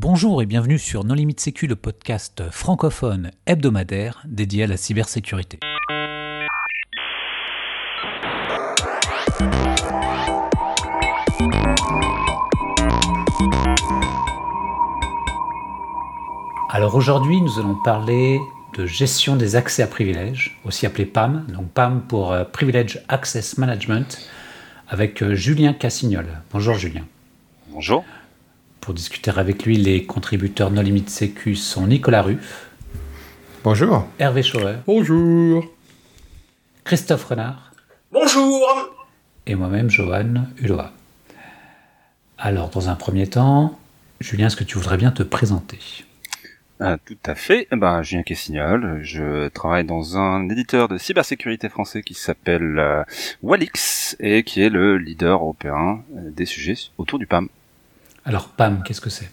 Bonjour et bienvenue sur Non Limite Sécu, le podcast francophone hebdomadaire dédié à la cybersécurité. Alors aujourd'hui, nous allons parler de gestion des accès à privilèges, aussi appelé PAM, donc PAM pour euh, Privilege Access Management, avec euh, Julien Cassignol. Bonjour Julien. Bonjour. Pour discuter avec lui, les contributeurs No Limit Sécu sont Nicolas Ruff. Bonjour. Hervé Schauer. Bonjour. Christophe Renard. Bonjour. Et moi-même, Johan Hulot. Alors, dans un premier temps, Julien, est-ce que tu voudrais bien te présenter? Ah, tout à fait. Eh ben, Julien Cassignol, je travaille dans un éditeur de cybersécurité français qui s'appelle euh, Walix et qui est le leader européen euh, des sujets autour du PAM. Alors PAM, qu'est-ce que c'est?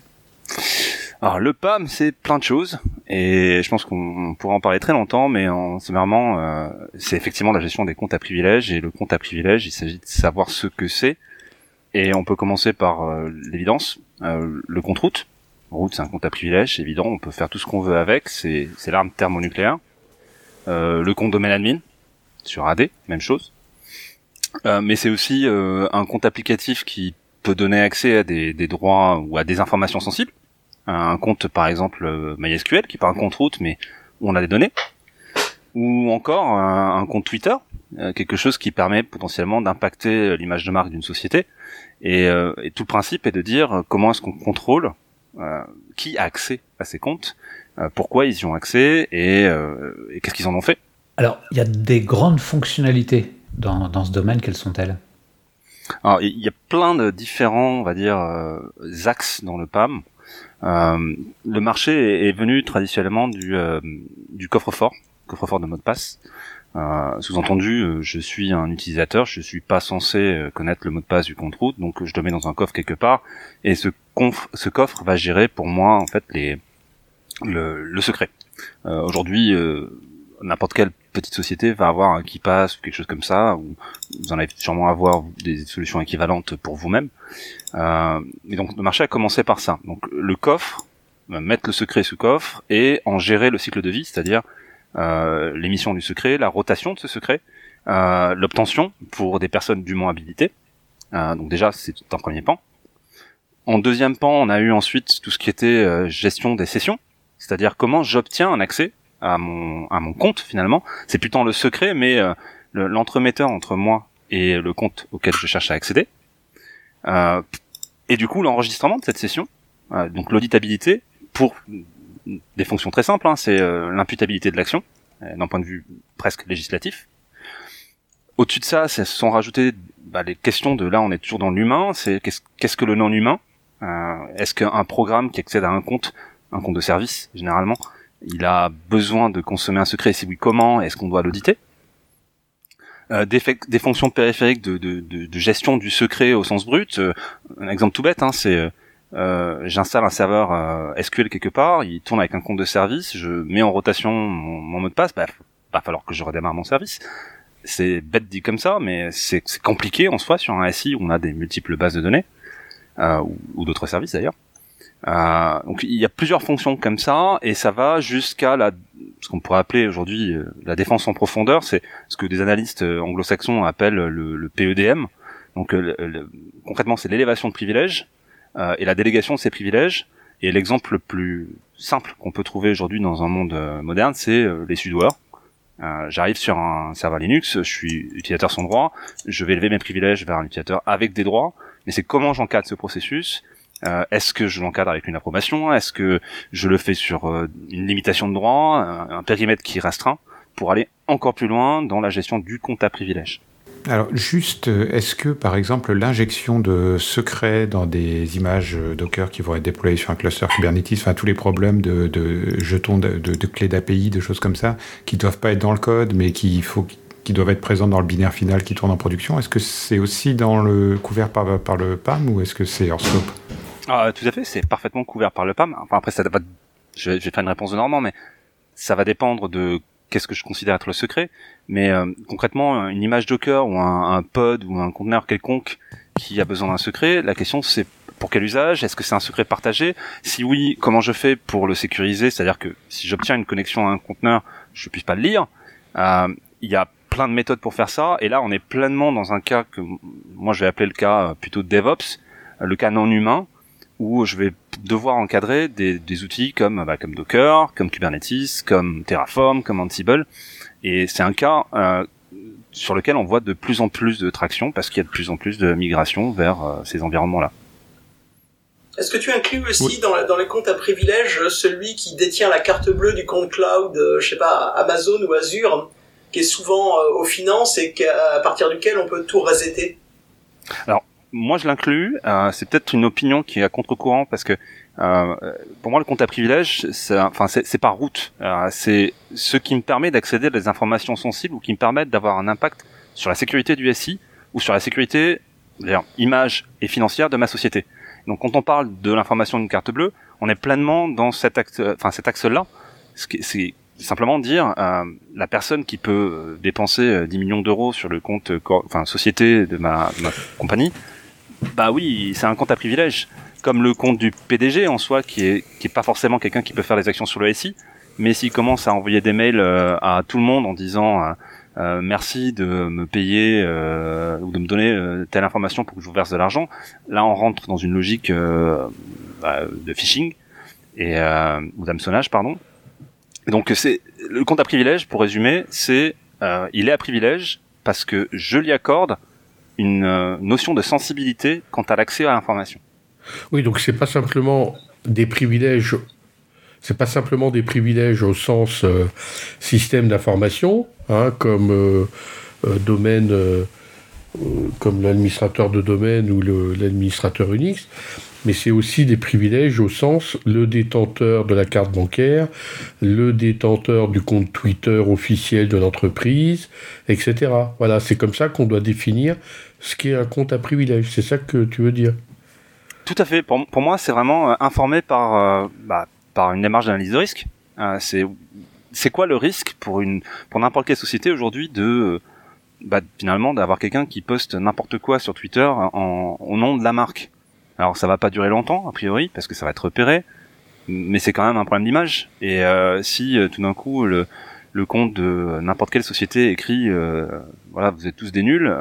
Alors le PAM, c'est plein de choses, et je pense qu'on pourra en parler très longtemps, mais en sommairement, euh, c'est effectivement la gestion des comptes à privilèges, et le compte à privilèges, il s'agit de savoir ce que c'est, et on peut commencer par euh, l'évidence, euh, le compte route. Route, c'est un compte à privilèges, évident, on peut faire tout ce qu'on veut avec, c'est l'arme thermonucléaire. Le compte domaine admin, sur AD, même chose. Mais c'est aussi un compte applicatif qui peut donner accès à des, droits ou à des informations sensibles. Un compte, par exemple, euh, MySQL, qui est pas un compte route, mais on a des données. Ou encore un, compte Twitter, euh, quelque chose qui permet potentiellement d'impacter l'image de marque d'une société. Et, euh, tout le principe est de dire comment est-ce qu'on contrôle qui a accès à ces comptes, pourquoi ils y ont accès et, qu'est-ce qu'ils en ont fait. Alors, il y a des grandes fonctionnalités dans ce domaine, quelles sont-elles? Alors, il y a plein de différents, on va dire, euh, axes dans le PAM. Euh, le marché est, venu traditionnellement du, euh, du coffre-fort, coffre-fort de mot de passe. Euh, sous-entendu, je suis un utilisateur, je suis pas censé connaître le mot de passe du compte route, donc je le mets dans un coffre quelque part, et ce, coffre va gérer pour moi en fait les le, le secret. Aujourd'hui, n'importe quelle petite société va avoir un qui passe ou quelque chose comme ça, ou vous en allez sûrement avoir des solutions équivalentes pour vous-même. Euh, et donc le marché a commencé par ça. Donc le coffre, euh, mettre le secret sous coffre et en gérer le cycle de vie, c'est-à-dire euh, l'émission du secret, la rotation de ce secret, euh, l'obtention pour des personnes dûment habilitées. Euh, donc déjà c'est un premier pan. En deuxième pan, on a eu ensuite tout ce qui était euh, gestion des sessions, c'est-à-dire comment j'obtiens un accès à mon à mon compte finalement. C'est plus tant le secret, mais euh, l'entremetteur entre moi et le compte auquel je cherche à accéder. Euh, et du coup, l'enregistrement de cette session, euh, donc l'auditabilité pour des fonctions très simples, hein, c'est euh, l'imputabilité de l'action d'un point de vue presque législatif. Au-dessus de ça, se sont rajoutées bah, les questions de là, on est toujours dans l'humain. C'est qu'est-ce que le non humain Est-ce qu'un programme qui accède à un compte, un compte de service généralement, il a besoin de consommer un secret, si oui, comment Est-ce qu'on doit l'auditer euh, des, des, fonctions périphériques de, de, de, gestion du secret au sens brut. Euh, un exemple tout bête, hein, c'est euh, j'installe un serveur euh, SQL quelque part, il tourne avec un compte de service, je mets en rotation mon, mot de passe, bah, va falloir que je redémarre mon service. C'est bête dit comme ça, mais c'est compliqué en soi sur un SI où on a des multiples bases de données, ou, ou d'autres services d'ailleurs. Euh, donc il y a plusieurs fonctions comme ça et ça va jusqu'à la ce qu'on pourrait appeler aujourd'hui euh, la défense en profondeur, c'est ce que des analystes euh, anglo-saxons appellent le, le PEDM. Donc concrètement, c'est l'élévation de privilèges et la délégation de ces privilèges. Et l'exemple le plus simple qu'on peut trouver aujourd'hui dans un monde moderne, c'est les sudoers. Euh, J'arrive sur un serveur Linux, je suis utilisateur sans droit, je vais élever mes privilèges vers un utilisateur avec des droits, mais c'est comment j'encadre ce processus euh, est-ce que je l'encadre avec une approbation? Est-ce que je le fais sur euh, une limitation de droit, un, périmètre qui restreint, pour aller encore plus loin dans la gestion du compte à privilège? Alors juste, euh, est-ce que par exemple l'injection de secrets dans des images Docker qui vont être déployées sur un cluster Kubernetes, enfin tous les problèmes de, jetons de, clés d'API, de choses comme ça, qui doivent pas être dans le code, mais qui doivent être présents dans le binaire final qui tourne en production, est-ce que c'est aussi dans le couvert par, par le PAM ou est-ce que c'est hors scope? Ah, tout à fait, c'est parfaitement couvert par le PAM. Enfin après ça va, je vais, faire une réponse de Normand, mais ça va dépendre de qu'est-ce que je considère être le secret. Mais euh, concrètement, une image Docker ou un, un, pod ou un conteneur quelconque qui a besoin d'un secret, la question c'est pour quel usage? Est-ce que c'est un secret partagé? Si oui, comment je fais pour le sécuriser? C'est-à-dire que si j'obtiens une connexion à un conteneur, je puisse pas le lire. Euh, il y a plein de méthodes pour faire ça. Et là, on est pleinement dans un cas que moi je vais appeler le cas euh, plutôt DevOps, le cas non humain, où je vais devoir encadrer des, des outils comme bah, comme Docker, comme Kubernetes, comme Terraform, comme Ansible. Et c'est un cas euh, sur lequel on voit de plus en plus de traction parce qu'il y a de plus en plus de migration vers euh, ces environnements-là. Est-ce que tu inclus aussi dans, dans, les comptes à privilèges celui qui détient la carte bleue du compte cloud, euh, je sais pas, Amazon ou Azure, qui est souvent euh, aux finances et à partir duquel on peut tout resetter? Alors, moi je l'inclus. Euh, c'est peut-être une opinion qui est à contre-courant parce que euh, pour moi le compte à privilège, enfin c'est, par route. Euh, c'est ce qui me permet d'accéder à des informations sensibles ou qui me permettent d'avoir un impact sur la sécurité du SI ou sur la sécurité, image et financière de ma société. Donc quand on parle de l'information d'une carte bleue, on est pleinement dans cet axe, enfin cet axe-là. C'est simplement dire euh, la personne qui peut dépenser 10 millions d'euros sur le compte, enfin société de ma, de ma compagnie, bah oui, c'est un compte à privilège, comme le compte du PDG en soi, qui est qui est pas forcément quelqu'un qui peut faire des actions sur le SI, mais s'il commence à envoyer des mails euh, à tout le monde en disant euh, euh, merci de me payer ou de me donner telle information pour que je vous verse de l'argent, là on rentre dans une logique bah, de phishing et ou d'hameçonnage, pardon. Donc c'est le compte à privilège, pour résumer, c'est il est à privilège parce que je lui accorde une euh, notion de sensibilité quant à l'accès à l'information. Oui, donc c'est pas simplement des privilèges, c'est pas simplement des privilèges au sens euh, système d'information, hein, comme euh, domaine, comme l'administrateur de domaine ou l'administrateur Unix, mais c'est aussi des privilèges au sens le détenteur de la carte bancaire, le détenteur du compte Twitter officiel de l'entreprise, etc. Voilà, c'est comme ça qu'on doit définir ce qui est un compte à privilège. C'est ça que tu veux dire? Tout à fait. Pour, moi, c'est vraiment euh, informé par, euh, bah, par une démarche d'analyse de risque. Euh, c'est c'est quoi le risque pour une pour n'importe quelle société aujourd'hui de bah, finalement d'avoir quelqu'un qui poste n'importe quoi sur Twitter au nom de la marque? Alors ça va pas durer longtemps a priori parce que ça va être repéré, mais c'est quand même un problème d'image. Et si tout d'un coup le, le compte de n'importe quelle société écrit voilà vous êtes tous des nuls,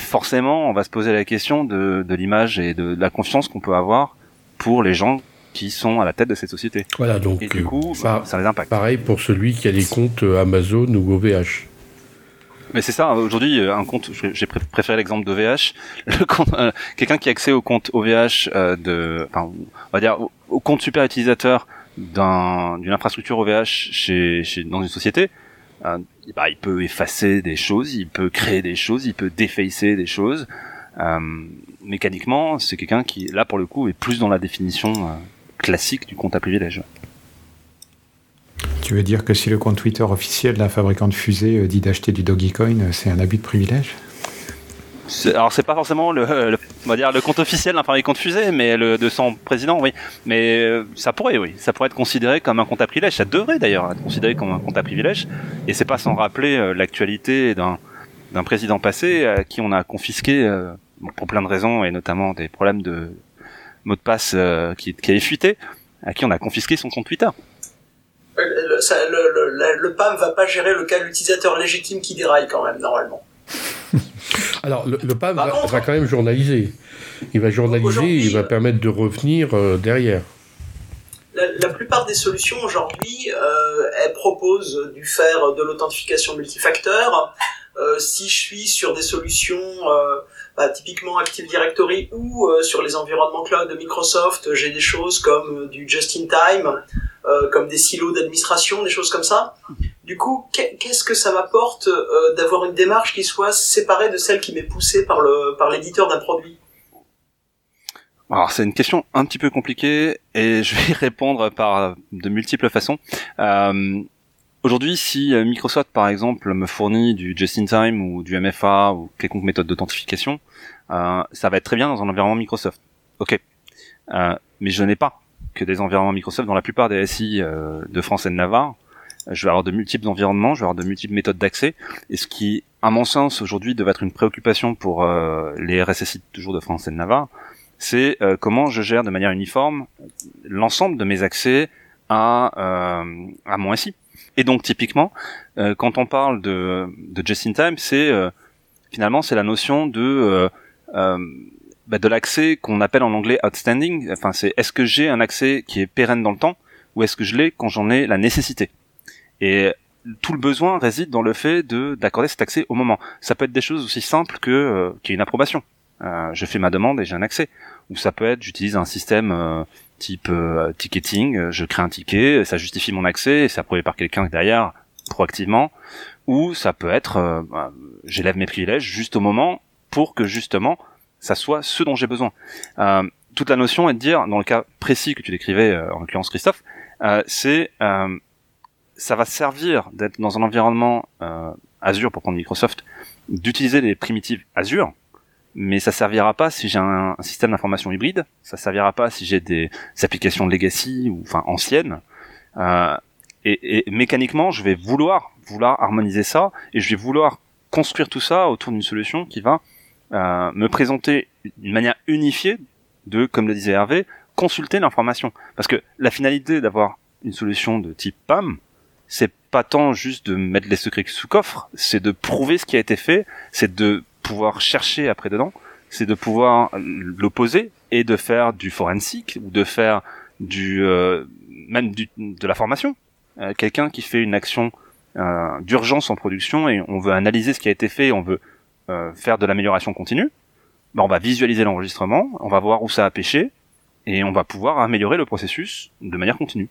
forcément, on va se poser la question de, l'image et de, la confiance qu'on peut avoir pour les gens qui sont à la tête de cette société. Voilà, donc et du coup, ça, ça les impacte. Pareil pour celui qui a des comptes Amazon ou OVH. Mais c'est ça, aujourd'hui, euh, un compte, j'ai préféré l'exemple d'OVH, euh, quelqu'un qui a accès au compte OVH euh, de, enfin, on va dire, au, compte super utilisateur d'une infrastructure OVH chez, chez, dans une société, bah, il peut effacer des choses, il peut créer des choses, il peut défacer des choses. Mécaniquement, c'est quelqu'un qui, là pour le coup, est plus dans la définition classique du compte à privilège. Tu veux dire que si le compte Twitter officiel d'un fabricant de fusées dit d'acheter du Dogecoin, c'est un abus de privilège? Alors c'est pas forcément le, on va dire le compte officiel d'un fabricant de fusée, mais le de son président, oui. Mais euh, ça pourrait, oui, ça pourrait être considéré comme un compte à privilège. Ça devrait d'ailleurs être considéré comme un compte à privilège. Et c'est pas sans rappeler euh, l'actualité d'un d'un président passé à qui on a confisqué euh, pour plein de raisons et notamment des problèmes de mot de passe qui, qui avait fuité, à qui on a confisqué son compte Twitter. Le, le, le PAM va pas gérer le cas de l'utilisateur légitime qui déraille quand même normalement. Alors, le, le PAM va, quand même journaliser. Il va journaliser et il va permettre de revenir euh, derrière. La, plupart des solutions aujourd'hui, euh, elles proposent du faire de l'authentification multifacteur. Euh, si je suis sur des solutions bah, typiquement Active Directory ou sur les environnements cloud de Microsoft, j'ai des choses comme du just-in-time, comme des silos d'administration, des choses comme ça. Du coup, qu'est-ce que ça m'apporte euh, d'avoir une démarche qui soit séparée de celle qui m'est poussée par le par l'éditeur d'un produit? Alors c'est une question un petit peu compliquée et je vais y répondre par de multiples façons. Euh, Aujourd'hui, si euh, Microsoft par exemple me fournit du just-in-time ou du MFA ou quelconque méthode d'authentification, euh, ça va être très bien dans un environnement Microsoft. Ok, euh, mais je n'ai pas que des environnements Microsoft dans la plupart des SI euh, de France et de Navarre je vais avoir de multiples environnements, je vais avoir de multiples méthodes d'accès, et ce qui, à mon sens, aujourd'hui, devait être une préoccupation pour euh, les RSSI toujours de France et de Navarre, c'est comment je gère de manière uniforme l'ensemble de mes accès à, à mon SI. Et donc typiquement, quand on parle de, de just in time, c'est finalement c'est la notion de bah, de l'accès qu'on appelle en anglais outstanding. Enfin, c'est est-ce que j'ai un accès qui est pérenne dans le temps ou est-ce que je l'ai quand j'en ai la nécessité? Et tout le besoin réside dans le fait de d'accorder cet accès au moment. Ça peut être des choses aussi simples que euh, qu'il y ait une approbation. Euh, je fais ma demande et j'ai un accès. Ou ça peut être j'utilise un système euh, type euh, ticketing, je crée un ticket, ça justifie mon accès et c'est approuvé par quelqu'un derrière proactivement. Ou ça peut être bah, j'élève mes privilèges juste au moment pour que justement ça soit ce dont j'ai besoin. Euh, toute la notion est de dire, dans le cas précis que tu décrivais, euh, en l'occurrence Christophe, euh, c'est euh, ça va servir d'être dans un environnement euh, Azure pour prendre Microsoft, d'utiliser les primitives Azure, mais ça servira pas si j'ai un, système d'information hybride, ça servira pas si j'ai des, applications legacy ou enfin anciennes. Euh, et, et, mécaniquement, je vais vouloir vouloir harmoniser ça et je vais vouloir construire tout ça autour d'une solution qui va euh, me présenter une manière unifiée de, comme le disait Hervé, consulter l'information. Parce que la finalité d'avoir une solution de type PAM, c'est pas tant juste de mettre les secrets sous coffre, c'est de prouver ce qui a été fait, c'est de chercher après dedans, c'est de pouvoir l'opposer et de faire du forensic ou de faire du euh, même de la formation. Euh, Quelqu'un qui fait une action euh, d'urgence en production et on veut analyser ce qui a été fait, on veut faire de l'amélioration continue, ben on va visualiser l'enregistrement, on va voir où ça a pêché, et on va pouvoir améliorer le processus de manière continue.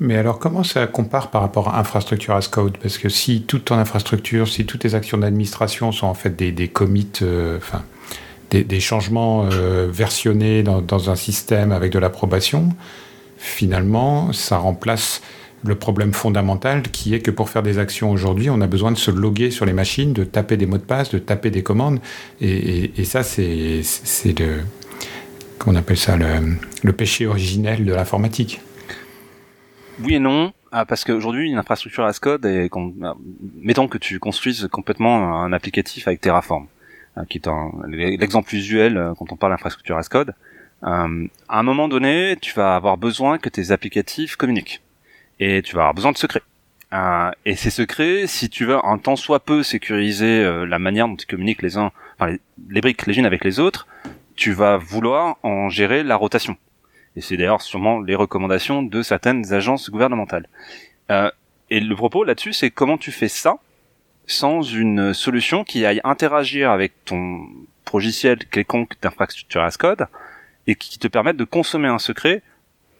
Mais alors, comment ça compare par rapport à infrastructure as code? Parce que si toute ton infrastructure, si toutes tes actions d'administration sont en fait des, des commits, euh, enfin, des, changements euh, versionnés dans, un système avec de l'approbation, finalement, ça remplace le problème fondamental qui est que pour faire des actions aujourd'hui, on a besoin de se loguer sur les machines, de taper des mots de passe, de taper des commandes. Et, ça, c'est le. Qu'on appelle ça le, péché originel de l'informatique. Oui et non, ah, parce qu'aujourd'hui, une infrastructure as code, est, ah, mettons que tu construises complètement un applicatif avec Terraform, hein, qui est l'exemple usuel euh, quand on parle d'infrastructure as code. Euh, à un moment donné, tu vas avoir besoin que tes applicatifs communiquent et tu vas avoir besoin de secrets. Euh, et ces secrets, si tu veux un tant soit peu sécuriser euh, la manière dont ils communiquent les uns, les, briques les unes avec les autres, tu vas vouloir en gérer la rotation. Et c'est d'ailleurs sûrement les recommandations de certaines agences gouvernementales. Euh, et le propos là-dessus, c'est comment tu fais ça sans une solution qui aille interagir avec ton logiciel quelconque d'infrastructure as code et qui te permette de consommer un secret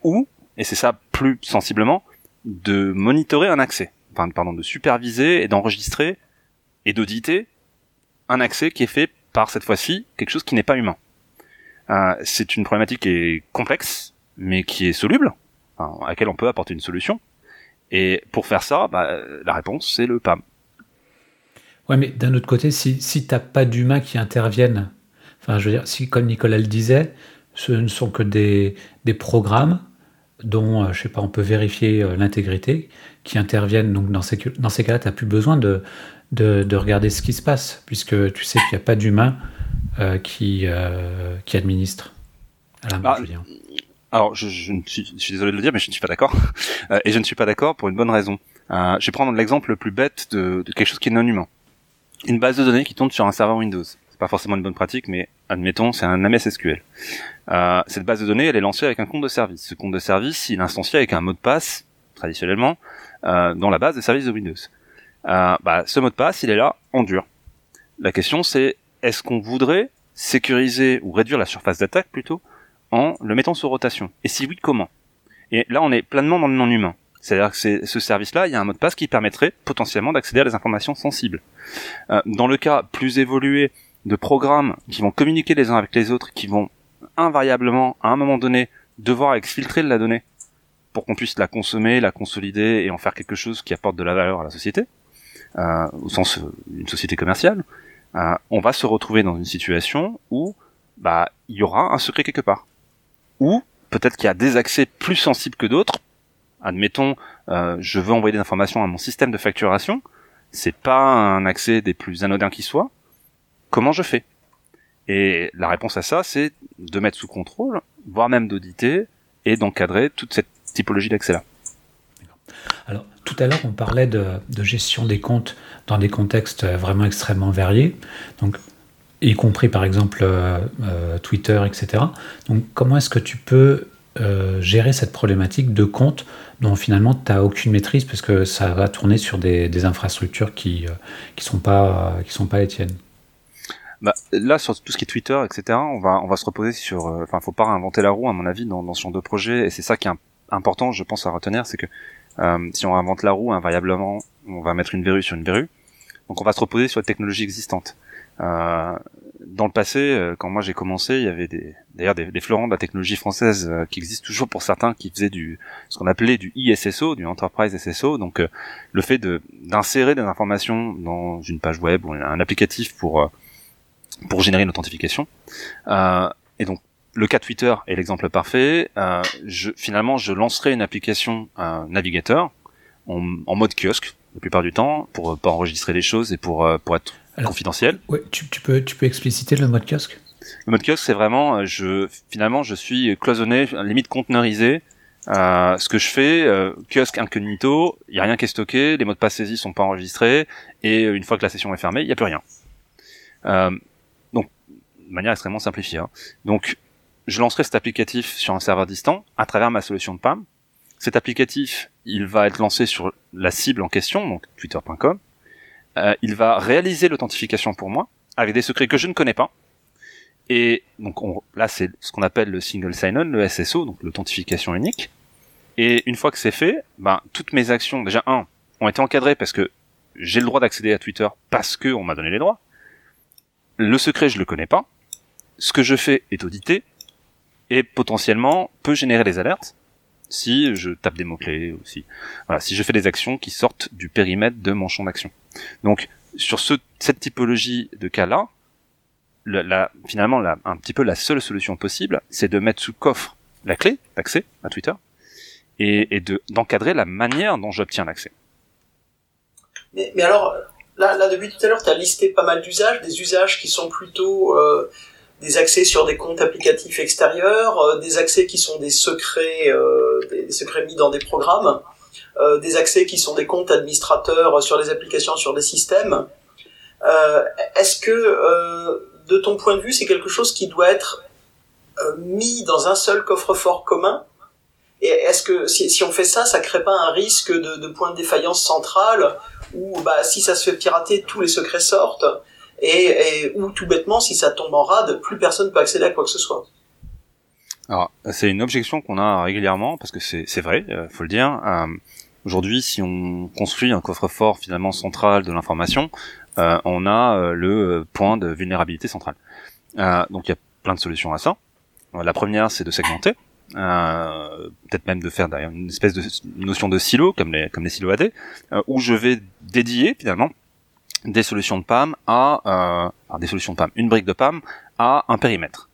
ou, et c'est ça plus sensiblement, de monitorer un accès, enfin, pardon, de superviser et d'enregistrer et d'auditer un accès qui est fait par cette fois-ci quelque chose qui n'est pas humain. Euh, c'est une problématique qui est complexe, mais qui est soluble, à laquelle on peut apporter une solution. Et pour faire ça, bah, la réponse c'est le PAM. Ouais, mais d'un autre côté, si, si t'as pas d'humains qui interviennent, enfin, je veux dire, si comme Nicolas le disait, ce ne sont que des, des programmes dont, euh, je sais pas, on peut vérifier euh, l'intégrité, qui interviennent. Donc dans ces, dans ces cas-là, tu n'as plus besoin de, de, de, regarder ce qui se passe, puisque tu sais qu'il n'y a pas d'humain euh, qui, euh, qui administre à la main, ah, Alors, je, je, suis, je, suis, désolé de le dire, mais je ne suis pas d'accord. Euh, et je ne suis pas d'accord pour une bonne raison. Euh, je vais prendre l'exemple le plus bête de, de, quelque chose qui est non humain. Une base de données qui tourne sur un serveur Windows. C'est pas forcément une bonne pratique, mais admettons, c'est un MS SQL. Euh, cette base de données, elle est lancée avec un compte de service. Ce compte de service, il est instancié avec un mot de passe, traditionnellement, euh, dans la base de services de Windows. Euh, bah, ce mot de passe, il est là en dur. La question, c'est est-ce qu'on voudrait sécuriser ou réduire la surface d'attaque plutôt en le mettant sous rotation? Et si oui, comment? Et là, on est pleinement dans le non-humain. C'est-à-dire que ce service-là, il y a un mot de passe qui permettrait potentiellement d'accéder à des informations sensibles. Euh, dans le cas plus évolué de programmes qui vont communiquer les uns avec les autres, qui vont invariablement, à un moment donné, devoir exfiltrer de la donnée pour qu'on puisse la consommer, la consolider et en faire quelque chose qui apporte de la valeur à la société, euh, au sens d'une société commerciale, euh, on va se retrouver dans une situation où bah il y aura un secret quelque part. Ou peut-être qu'il y a des accès plus sensibles que d'autres. Admettons, euh, je veux envoyer des informations à mon système de facturation. C'est pas un accès des plus anodins qui soit. Comment je fais? Et la réponse à ça, c'est de mettre sous contrôle, voire même d'auditer et d'encadrer toute cette typologie d'accès-là. Alors, tout à l'heure, on parlait de, gestion des comptes dans des contextes vraiment extrêmement variés, donc, y compris par exemple euh, euh, Twitter, etc. Donc, comment est-ce que tu peux euh, gérer cette problématique de comptes dont finalement tu n'as aucune maîtrise parce que ça va tourner sur des, infrastructures qui ne sont, pas, qui sont pas les tiennes? Bah, là, sur tout ce qui est Twitter, etc., on va, on va se reposer sur. Enfin, faut pas réinventer la roue, à mon avis, dans, dans ce genre de projet. Et c'est ça qui est important, je pense, à retenir, c'est que euh, si on invente la roue, invariablement, on va mettre une verrue sur une verrue. Donc on va se reposer sur la technologie existante. Euh, dans le passé, euh, quand moi j'ai commencé, il y avait des, d'ailleurs des, des fleurons de la technologie française euh, qui existent toujours pour certains, qui faisaient du ce qu'on appelait du ISSO, du Enterprise SSO, donc le fait de d'insérer des informations dans une page web ou un applicatif pour pour générer une authentification. et donc le cas Twitter est l'exemple parfait. Euh, je, finalement, je lancerai une application un navigateur en, en, mode kiosque la plupart du temps pour pas enregistrer les choses et pour euh, pour être confidentiel. Ouais, tu, tu, peux tu peux expliciter le mode kiosque? Le mode kiosque, c'est vraiment euh, je finalement je suis cloisonné, limite conteneurisé. Euh, ce que je fais, euh, kiosque incognito, il y a rien qui est stocké, les mots de passe saisis sont pas enregistrés et une fois que la session est fermée, il y a plus rien. Euh, donc de manière extrêmement simplifiée. Hein. Donc je lancerai cet applicatif sur un serveur distant à travers ma solution de PAM. Cet applicatif, il va être lancé sur la cible en question, donc twitter.com. Euh, il va réaliser l'authentification pour moi avec des secrets que je ne connais pas. Et donc on, là, c'est ce qu'on appelle le single sign-on, le SSO, donc l'authentification unique. Et une fois que c'est fait, ben toutes mes actions, déjà un, ont été encadrées parce que j'ai le droit d'accéder à Twitter parce que on m'a donné les droits. Le secret, je le connais pas. Ce que je fais est audité et potentiellement peut générer des alertes si je tape des mots-clés ou si, voilà, si je fais des actions qui sortent du périmètre de mon champ d'action. Donc, sur ce, cette typologie de cas-là, la, finalement, la, un petit peu la seule solution possible, c'est de mettre sous coffre la clé d'accès à Twitter et, et de, d'encadrer la manière dont j'obtiens l'accès. Mais, mais alors, là, là, depuis tout à l'heure, tu as listé pas mal d'usages, des usages qui sont plutôt euh, des accès sur des comptes applicatifs extérieurs, euh, des accès qui sont des secrets, euh, mis dans des programmes, euh, des accès qui sont des comptes administrateurs sur des applications, sur des systèmes. Est-ce que, de ton point de vue, c'est quelque chose qui doit être mis dans un seul coffre-fort commun? Et est-ce que si, on fait ça, ça crée pas un risque de, de point de défaillance centrale où bah, si ça se fait pirater, tous les secrets sortent? Et, ou tout bêtement, si ça tombe en rade, plus personne peut accéder à quoi que ce soit. Alors, c'est une objection qu'on a régulièrement parce que c'est vrai, euh, faut le dire. Euh, Aujourd'hui, si on construit un coffre-fort finalement central de l'information, euh, on a euh, le point de vulnérabilité centrale. Euh, donc il y a plein de solutions à ça. La première, c'est de segmenter, peut-être même de faire d'ailleurs une espèce de notion de silo comme les comme les silos AD, où je vais dédier finalement des solutions de PAM à euh, des solutions de PAM, une brique de PAM à un périmètre.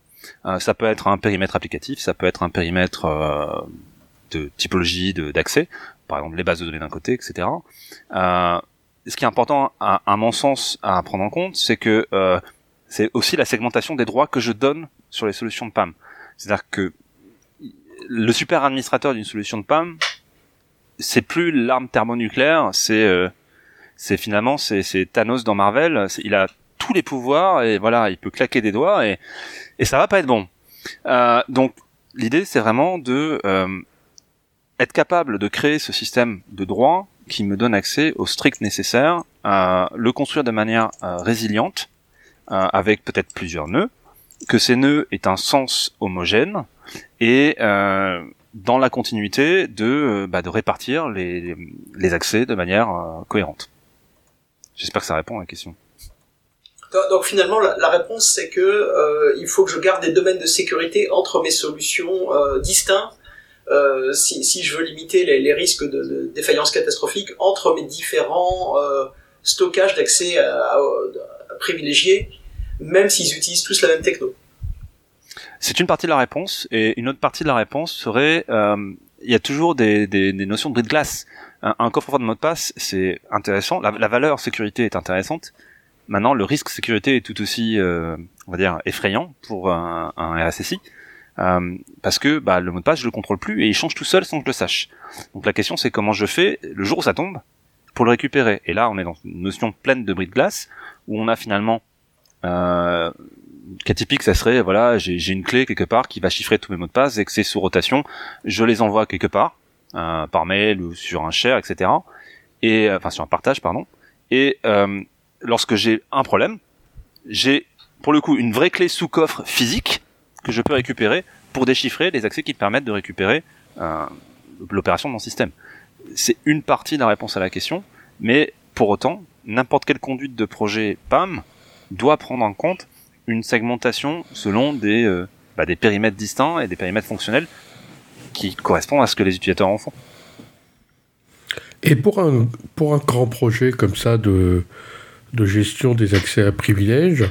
Euh, ça peut être un périmètre applicatif, ça peut être un périmètre euh, de typologie d'accès, par exemple les bases de données d'un côté, etc. Euh, ce qui est important, à, à, mon sens, à prendre en compte, c'est que euh, c'est aussi la segmentation des droits que je donne sur les solutions de PAM. C'est-à-dire que le super administrateur d'une solution de PAM, c'est plus l'arme thermonucléaire, c'est euh, c'est finalement c'est Thanos dans Marvel. Il a tous les pouvoirs et voilà, il peut claquer des doigts et et ça va pas être bon. Euh, donc l'idée c'est vraiment de euh, être capable de créer ce système de droit qui me donne accès au strict nécessaire, euh, le construire de manière résiliente, avec peut-être plusieurs nœuds, que ces nœuds aient un sens homogène et dans la continuité de, bah, de répartir les accès de manière cohérente. J'espère que ça répond à la question. Donc finalement, la, réponse c'est que euh, il faut que je garde des domaines de sécurité entre mes solutions euh, distincts euh, si, si, je veux limiter les, les risques de, de, défaillance catastrophique entre mes différents euh, stockages d'accès privilégiés, même s'ils utilisent tous la même techno. C'est une partie de la réponse, et une autre partie de la réponse serait il y a toujours des, des, des notions de bris de glace un, coffre-fort de mot de passe, c'est intéressant. La, valeur sécurité est intéressante, Maintenant, le risque sécurité est tout aussi, on va dire, effrayant pour un, RSSI. parce que bah, le mot de passe je le contrôle plus et il change tout seul sans que je le sache. Donc la question c'est comment je fais le jour où ça tombe pour le récupérer. Et là on est dans une notion pleine de bris de glace où on a finalement euh, cas typique, ça serait voilà, j'ai une clé quelque part qui va chiffrer tous mes mots de passe et que c'est sous rotation, je les envoie quelque part euh, par mail ou sur un share, etc. Et euh, enfin sur un partage, pardon. Et euh, lorsque j'ai un problème, j'ai pour le coup une vraie clé sous coffre physique que je peux récupérer pour déchiffrer les accès qui permettent de récupérer l'opération de mon système. C'est une partie de la réponse à la question, mais pour autant, n'importe quelle conduite de projet PAM doit prendre en compte une segmentation selon des, euh, bah, des périmètres distincts et des périmètres fonctionnels qui correspondent à ce que les utilisateurs en font. Et pour un, grand projet comme ça de, gestion des accès à privilèges,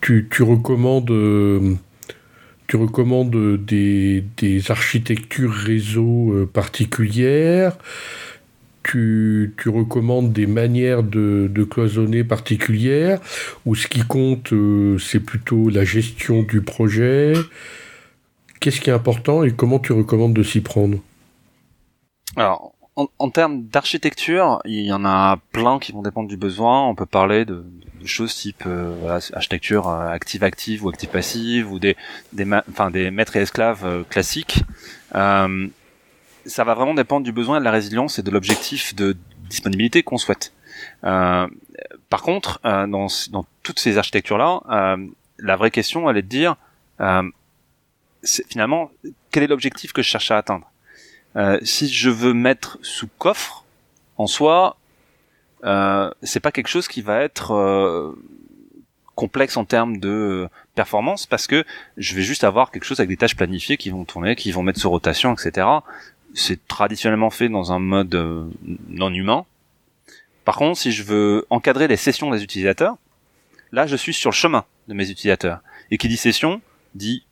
tu, tu recommandes, tu des architectures réseau euh, particulières tu, recommandes des manières de, cloisonner particulières ou ce qui compte, euh, c'est plutôt la gestion du projet Qu'est-ce qui est important et comment tu recommandes de s'y prendre? Alors, en, termes d'architecture, il y en a plein qui vont dépendre du besoin. On peut parler de, choses type euh, architecture euh, active-active ou active-passive ou des, des, enfin, des maîtres et esclaves classiques ça va vraiment dépendre du besoin de la résilience et de l'objectif de disponibilité qu'on souhaite. Euh, par contre, euh, dans, dans, toutes ces architectures-là, euh, la vraie question, elle est de dire, euh, finalement, quel est l'objectif que je cherche à atteindre? Euh, Si je veux mettre sous coffre, en soi, c'est pas quelque chose qui va être complexe en termes de performance parce que je vais juste avoir quelque chose avec des tâches planifiées qui vont tourner, qui vont mettre sous rotation, etc c'est traditionnellement fait dans un mode euh, non humain. Par contre, si je veux encadrer les sessions des utilisateurs, là, je suis sur le chemin de mes utilisateurs. Et qui dit session, dit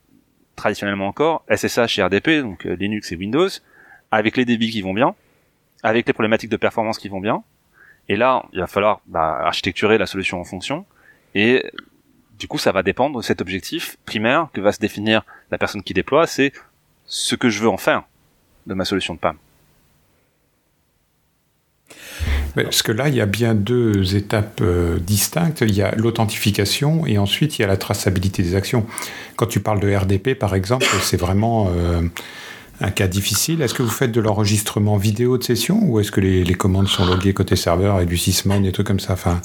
traditionnellement encore SSH et RDP, donc euh, Linux et Windows, avec les débits qui vont bien, avec les problématiques de performance qui vont bien. Et là, il va falloir bah, architecturer la solution en fonction. Et du coup, ça va dépendre de cet objectif primaire que va se définir la personne qui déploie, c'est ce que je veux en faire de ma solution de PAM. Parce que là, il y a bien deux étapes euh, distinctes. Il y a l'authentification et ensuite il y a la traçabilité des actions. Quand tu parles de RDP, par exemple, c'est vraiment euh, un cas difficile. Est-ce que vous faites de l'enregistrement vidéo de session ou est-ce que les, commandes sont loguées côté serveur et du sysmon et trucs comme ça? Enfin,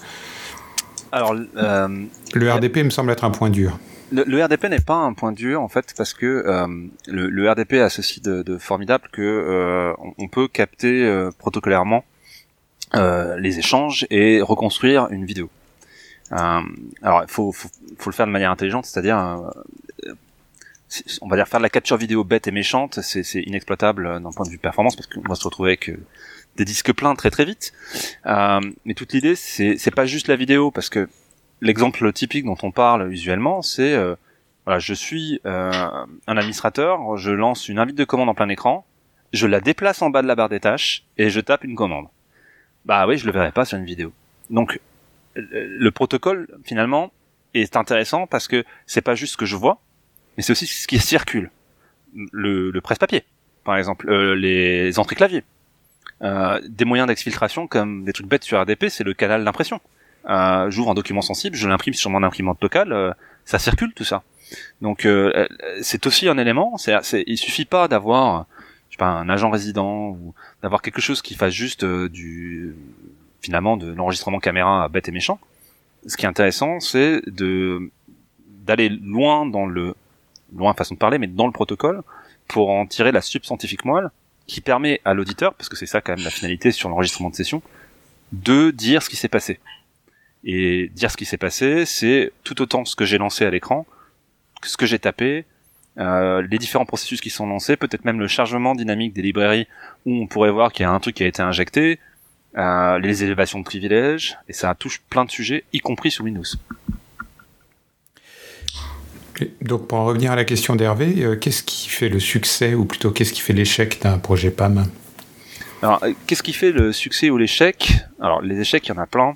Alors, euh, le RDP me semble être un point dur le, RDP n'est pas un point dur en fait parce que euh, le, RDP a ceci de, formidable que euh, on, peut capter euh, protocolairement les échanges et reconstruire une vidéo. alors il faut, faut, le faire de manière intelligente, c'est-à-dire on va dire faire de la capture vidéo bête et méchante, c'est inexploitable d'un point de vue performance parce qu'on va se retrouver avec des disques pleins très très vite. mais toute l'idée c'est pas juste la vidéo parce que l'exemple typique dont on parle usuellement, c'est euh, voilà, je suis euh, un administrateur, je lance une invite de commande en plein écran, je la déplace en bas de la barre des tâches et je tape une commande. Bah oui, je le verrai pas sur une vidéo. Donc le protocole finalement est intéressant parce que c'est pas juste ce que je vois, mais c'est aussi ce qui circule. Le, le presse-papier, par exemple, euh, les entrées clavier. des moyens d'exfiltration comme des trucs bêtes sur RDP, c'est le canal d'impression euh, j'ouvre un document sensible, je l'imprime sur mon imprimante locale, euh, ça circule tout ça. Donc euh, euh, c'est aussi un élément. C'est, il suffit pas d'avoir, je sais pas, un agent résident ou d'avoir quelque chose qui fasse juste du finalement de l'enregistrement caméra bête et méchant. Ce qui est intéressant, c'est de d'aller loin dans le loin façon de parler, mais dans le protocole pour en tirer la substantifique moelle qui permet à l'auditeur, parce que c'est ça quand même la finalité sur l'enregistrement de session, de dire ce qui s'est passé. Et dire ce qui s'est passé, c'est tout autant ce que j'ai lancé à l'écran, ce que j'ai tapé, euh, les différents processus qui sont lancés, peut-être même le chargement dynamique des librairies où on pourrait voir qu'il y a un truc qui a été injecté, euh, les élévations de privilèges, et ça touche plein de sujets, y compris sous Windows. donc pour en revenir à la question d'Hervé, euh, qu'est-ce qui fait le succès, ou plutôt qu'est-ce qui fait l'échec d'un projet PAM Alors, qu'est-ce qui fait le succès ou l'échec? Alors, les échecs, il y en a plein.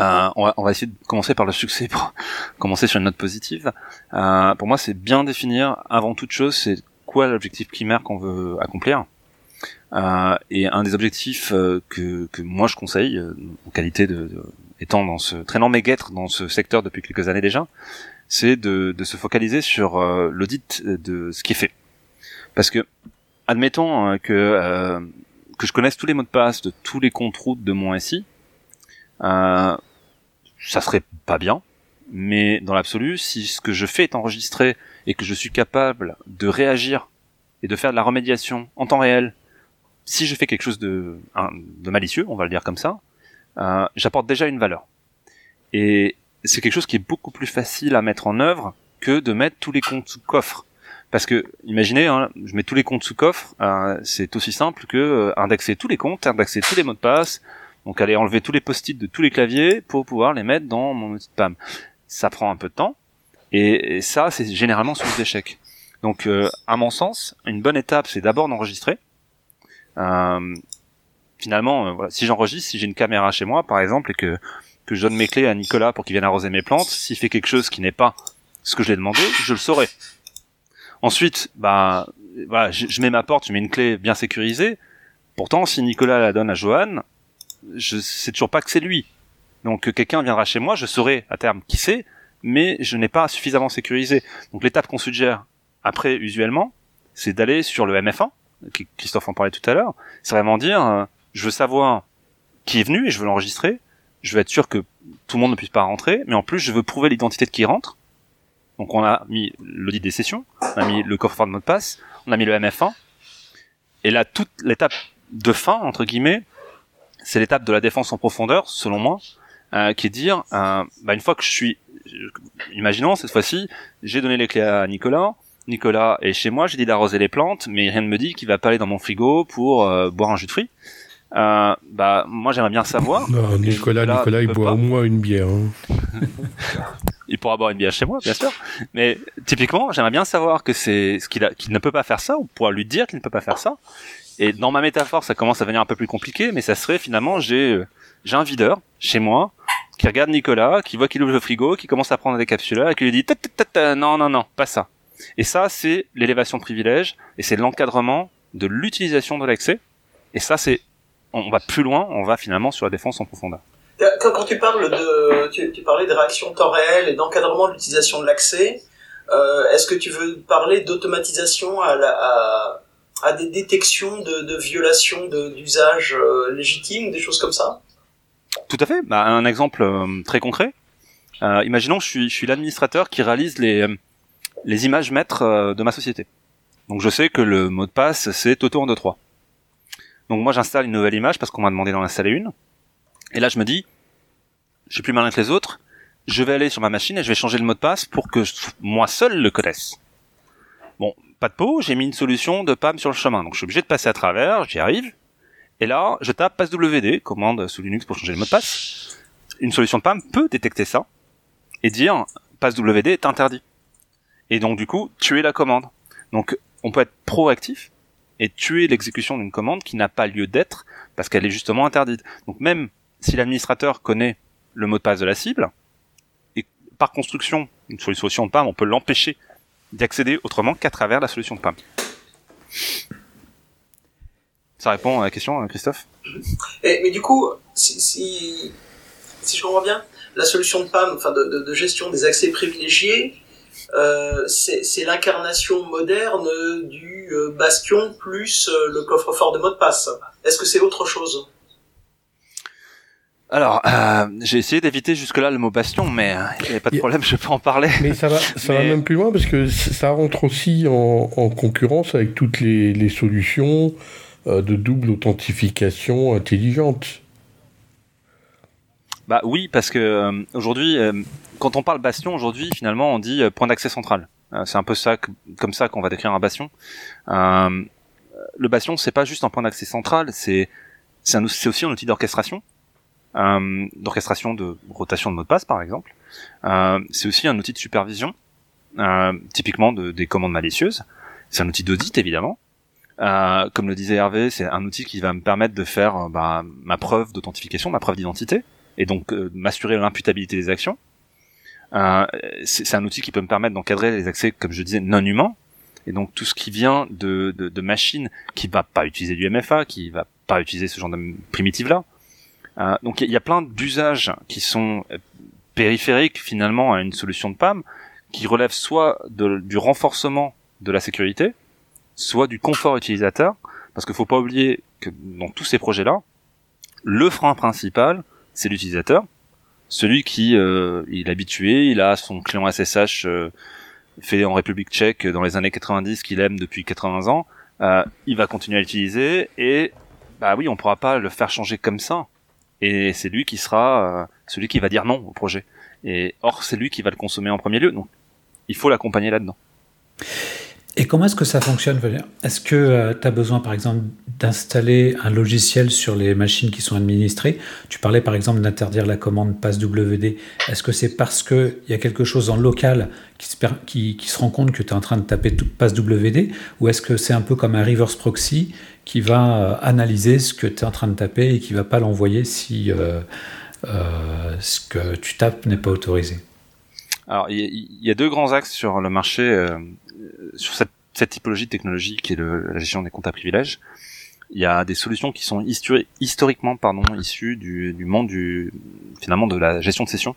Euh, on, va, on, va, essayer de commencer par le succès pour commencer sur une note positive. Euh, pour moi, c'est bien définir avant toute chose, c'est quoi l'objectif primaire qu'on veut accomplir. Euh, et un des objectifs euh, que, que, moi je conseille, euh, en qualité de, étant dans ce traînant mes guêtres dans ce secteur depuis quelques années déjà, c'est de, de, se focaliser sur l'audit de ce qui est fait. Parce que, admettons que que je connaisse tous les mots de passe de tous les comptes routes de mon SI, euh, ça serait pas bien. Mais dans l'absolu, si ce que je fais est enregistré et que je suis capable de réagir et de faire de la remédiation en temps réel, si je fais quelque chose de, malicieux, on va le dire comme ça, euh, j'apporte déjà une valeur. Et c'est quelque chose qui est beaucoup plus facile à mettre en œuvre que de mettre tous les comptes sous coffre. Parce que, imaginez, hein, je mets tous les comptes sous coffre, euh, c'est aussi simple que euh, indexer tous les comptes, indexer tous les mots de passe, donc aller enlever tous les post-it de tous les claviers pour pouvoir les mettre dans mon outil de PAM. Ça prend un peu de temps, et, ça, c'est généralement sous d'échec. Donc, euh, à mon sens, une bonne étape, c'est d'abord d'enregistrer. finalement, voilà, si j'enregistre, si j'ai une caméra chez moi, par exemple, et que que je donne mes clés à Nicolas pour qu'il vienne arroser mes plantes, s'il fait quelque chose qui n'est pas ce que je lui ai demandé, je le saurai. Ensuite, bah, voilà, je, mets ma porte, je mets une clé bien sécurisée. Pourtant, si Nicolas la donne à Johan, je sais toujours pas que c'est lui. Donc quelqu'un viendra chez moi, je saurai à terme qui c'est, mais je n'ai pas suffisamment sécurisé. Donc l'étape qu'on suggère après, usuellement, c'est d'aller sur le MF1, Christophe en parlait tout à l'heure. C'est vraiment dire, euh, je veux savoir qui est venu et je veux l'enregistrer. Je veux être sûr que tout le monde ne puisse pas rentrer, mais en plus je veux prouver l'identité de qui rentre. Donc on a mis l'audit des sessions, on a mis le coffre-fort de mot de passe, on a mis le MF1. Et là, toute l'étape de fin, entre guillemets, c'est l'étape de la défense en profondeur, selon moi, euh, qui est dire, euh, bah, une fois que je suis, imaginons cette fois-ci, j'ai donné les clés à Nicolas, Nicolas est chez moi, j'ai dit d'arroser les plantes, mais rien ne me dit qu'il va pas aller dans mon frigo pour euh, boire un jus de fruits. Euh, bah moi j'aimerais bien savoir. Non, Nicolas, Nicolas, il boit au moins une bière. Hein. il pourra boire une bière chez moi, bien sûr. Mais typiquement, j'aimerais bien savoir que c'est ce qu'il qu'il ne peut pas faire ça, ou pouvoir lui dire qu'il ne peut pas faire ça. Et dans ma métaphore, ça commence à devenir un peu plus compliqué, mais ça serait finalement j'ai euh, j'ai un videur chez moi qui regarde Nicolas, qui voit qu'il ouvre le frigo, qui commence à prendre des capsuleurs et qui lui dit non non non pas ça. Et ça c'est l'élévation de privilège et c'est l'encadrement de l'utilisation de l'accès. Et ça c'est on va plus loin, on va finalement sur la défense en profondeur. Quand, tu parles de, tu, parlais de réaction temps réel et d'encadrement de l'utilisation de l'accès, euh, est-ce que tu veux parler d'automatisation à, à, des détections de, de violations d'usage euh, légitime, des choses comme ça Tout à fait. Bah, un exemple euh, très concret. imaginons que je suis, je suis l'administrateur qui réalise les, les images maîtres de ma société. Donc je sais que le mot de passe c'est Toto 1, 2, 3. Donc moi j'installe une nouvelle image parce qu'on m'a demandé d'en installer une. Et là je me dis, je suis plus malin que les autres, je vais aller sur ma machine et je vais changer le mot de passe pour que moi seul le connaisse. Bon, pas de peau, j'ai mis une solution de PAM sur le chemin, donc je suis obligé de passer à travers, j'y arrive. Et là, je tape passwd, commande sous Linux pour changer le mot de passe. Une solution de PAM peut détecter ça et dire passwd est interdit. Et donc du coup, tuer la commande. Donc on peut être proactif et tuer l'exécution d'une commande qui n'a pas lieu d'être parce qu'elle est justement interdite. Donc même si l'administrateur connaît le mot de passe de la cible, et par construction, sur les solutions de PAM, on peut l'empêcher d'accéder autrement qu'à travers la solution de PAM. Ça répond à la question, hein, Christophe? Mais du coup, si, je comprends bien, la solution de PAM, enfin de gestion des accès privilégiés, euh, c'est l'incarnation moderne du euh, bastion plus euh, le coffre-fort de mot de passe. Est-ce que c'est autre chose? Alors, j'ai essayé d'éviter jusque-là le mot bastion, mais il n'y a pas de problème, je peux en parler. Mais ça va, ça va même plus loin parce que ça rentre aussi en, concurrence avec toutes les, solutions de double authentification intelligente. Bah oui, parce que aujourd'hui, quand on parle bastion aujourd'hui, finalement, on dit euh, point d'accès central. Euh, c'est un peu ça, comme ça qu'on va décrire un bastion. Euh, le bastion, c'est pas juste un point d'accès central, c'est c'est aussi un outil d'orchestration, d'orchestration de rotation de mot de passe, par exemple. c'est aussi un outil de supervision, typiquement de, des commandes malicieuses. C'est un outil d'audit, évidemment. comme le disait Hervé, c'est un outil qui va me permettre de faire bah, ma preuve d'authentification, ma preuve d'identité et donc m'assurer l'imputabilité des actions. c'est un outil qui peut me permettre d'encadrer les accès, comme je disais, non humains. Et donc tout ce qui vient de machines qui va pas utiliser du MFA, qui va pas utiliser ce genre de primitive là. Euh, donc il y, a plein d'usages qui sont périphériques finalement à une solution de PAM, qui relèvent soit de, du renforcement de la sécurité, soit du confort utilisateur, parce qu'il faut pas oublier que dans tous ces projets-là, le frein principal, c'est l'utilisateur, celui qui euh, il est habitué, il a son client SSH euh, fait en République tchèque dans les années 90 qu'il aime depuis 80 ans, euh, il va continuer à l'utiliser et bah oui, on pourra pas le faire changer comme ça. Et c'est lui qui sera euh, celui qui va dire non au projet. Et or, c'est lui qui va le consommer en premier lieu. Donc, il faut l'accompagner là-dedans. Et comment est-ce que ça fonctionne Est-ce que euh, tu as besoin, par exemple, d'installer un logiciel sur les machines qui sont administrées Tu parlais, par exemple, d'interdire la commande passwd. Est-ce que c'est parce qu'il y a quelque chose en local qui se, rend compte que tu es en train de taper passwd Ou est-ce que c'est un peu comme un reverse proxy qui va euh, analyser ce que tu es en train de taper et qui va pas l'envoyer si euh, ce que tu tapes n'est pas autorisé? Alors, il y, a deux grands axes sur le marché, euh, sur cette, typologie de technologie qui est la gestion des comptes à privilèges. Il y a des solutions qui sont historiquement pardon, issues du, du, monde du finalement de la gestion de session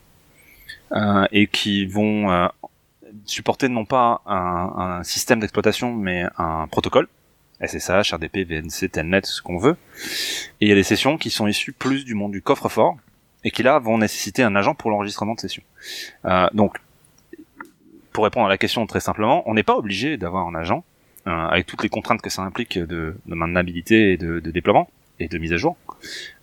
euh, et qui vont euh, supporter non pas un, un système d'exploitation mais un protocole SSH, RDP, VNC, Telnet, ce qu'on veut. Et il y a des sessions qui sont issues plus du monde du coffre-fort, et qui là vont nécessiter un agent pour l'enregistrement de session. Euh, donc, pour répondre à la question très simplement, on n'est pas obligé d'avoir un agent avec toutes les contraintes que ça implique de, de maintenabilité et de, de, déploiement et de mise à jour.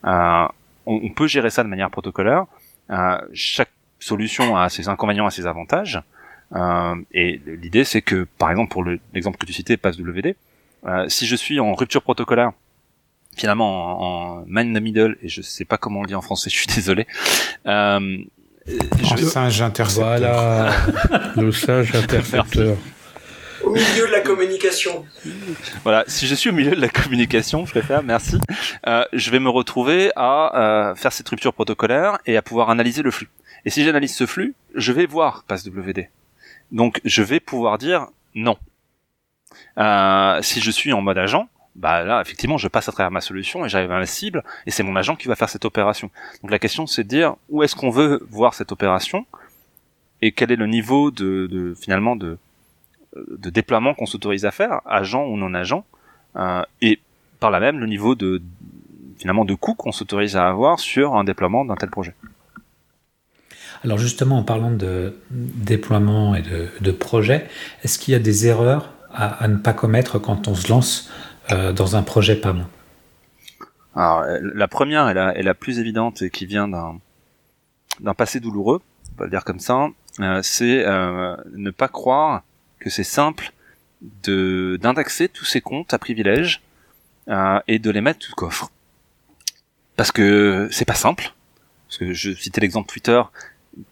Euh, on, on, peut gérer ça de manière protocolaire. Euh, chaque solution a ses inconvénients et ses avantages. Euh, et l'idée, c'est que, par exemple, pour l'exemple que tu citais, PassWD, euh, si je suis en rupture protocolaire finalement en, en, man in the middle et je sais pas comment on le dit en français, je suis désolé. Euh, je... singe intercepteur. Voilà, le singe intercepteur. Au milieu de la communication. Voilà, si je suis au milieu de la communication, je préfère, merci. Euh, je vais me retrouver à euh, faire cette rupture protocolaire et à pouvoir analyser le flux. Et si j'analyse ce flux, je vais voir PassWD. Donc je vais pouvoir dire non. Euh, si je suis en mode agent, bah là effectivement je passe à travers ma solution et j'arrive à la cible et c'est mon agent qui va faire cette opération. Donc la question c'est de dire où est-ce qu'on veut voir cette opération et quel est le niveau de, de finalement de, de déploiement qu'on s'autorise à faire, agent ou non agent, euh, et par là même le niveau de finalement de coût qu'on s'autorise à avoir sur un déploiement d'un tel projet. Alors justement en parlant de déploiement et de, de projet, est-ce qu'il y a des erreurs à, à, ne pas commettre quand on se lance euh, dans un projet PAM? Alors, la première est la, plus évidente et qui vient d'un passé douloureux, on va le dire comme ça, euh, c'est ne pas croire que c'est simple de d'indexer tous ces comptes à privilèges euh, et de les mettre tout coffre. Parce que c'est pas simple. Parce que je citais l'exemple Twitter,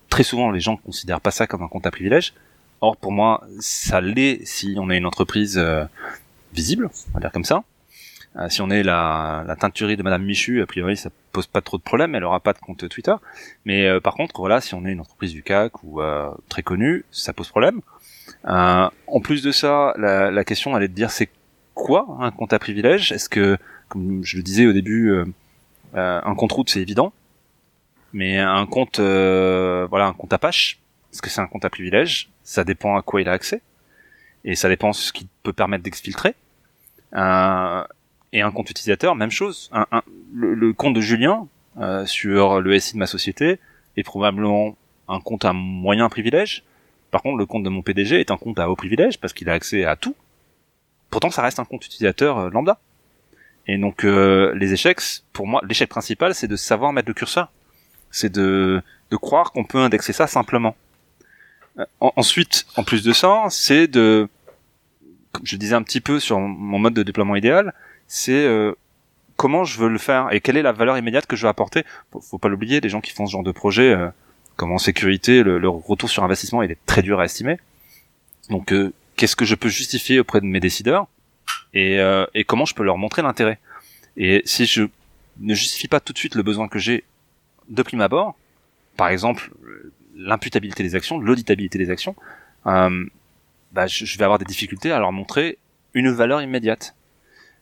très souvent les gens considèrent pas ça comme un compte à privilèges. Or pour moi, ça l'est si on est une entreprise euh, visible, on va dire comme ça. Euh, si on est la, la, de Madame Michu, a priori ça pose pas trop de problème, elle aura pas de compte Twitter. Mais euh, par contre, voilà, si on est une entreprise du CAC ou euh, très connue, ça pose problème. Euh, en plus de ça, la, la, question est de dire c'est quoi un compte à privilège? Est-ce que, comme je le disais au début, euh, un compte route c'est évident, mais un compte, voilà, un compte Apache, est-ce que c'est un compte à privilège? Ça dépend à quoi il a accès et ça dépend ce qui peut permettre d'exfiltrer. Euh, et un compte utilisateur, même chose. Un, un, le, compte de Julien euh, sur le SI de ma société est probablement un compte à moyen privilège. Par contre, le compte de mon PDG est un compte à haut privilège parce qu'il a accès à tout. Pourtant, ça reste un compte utilisateur euh, lambda. Et donc, euh, les échecs, pour moi, l'échec principal, c'est de savoir mettre le curseur. C'est de, croire qu'on peut indexer ça simplement. Euh, ensuite, en plus de ça, c'est de, comme je disais un petit peu sur mon mode de déploiement idéal, c'est euh, comment je veux le faire et quelle est la valeur immédiate que je veux apporter. Faut, faut pas l'oublier, les gens qui font ce genre de projet, comme en sécurité, le, retour sur investissement il est très dur à estimer. Donc, euh, qu'est-ce que je peux justifier auprès de mes décideurs et, euh, comment je peux leur montrer l'intérêt? Et si je ne justifie pas tout de suite le besoin que j'ai de prime abord, par exemple l'imputabilité des actions, l'auditabilité des actions, euh, bah, je, vais avoir des difficultés à leur montrer une valeur immédiate.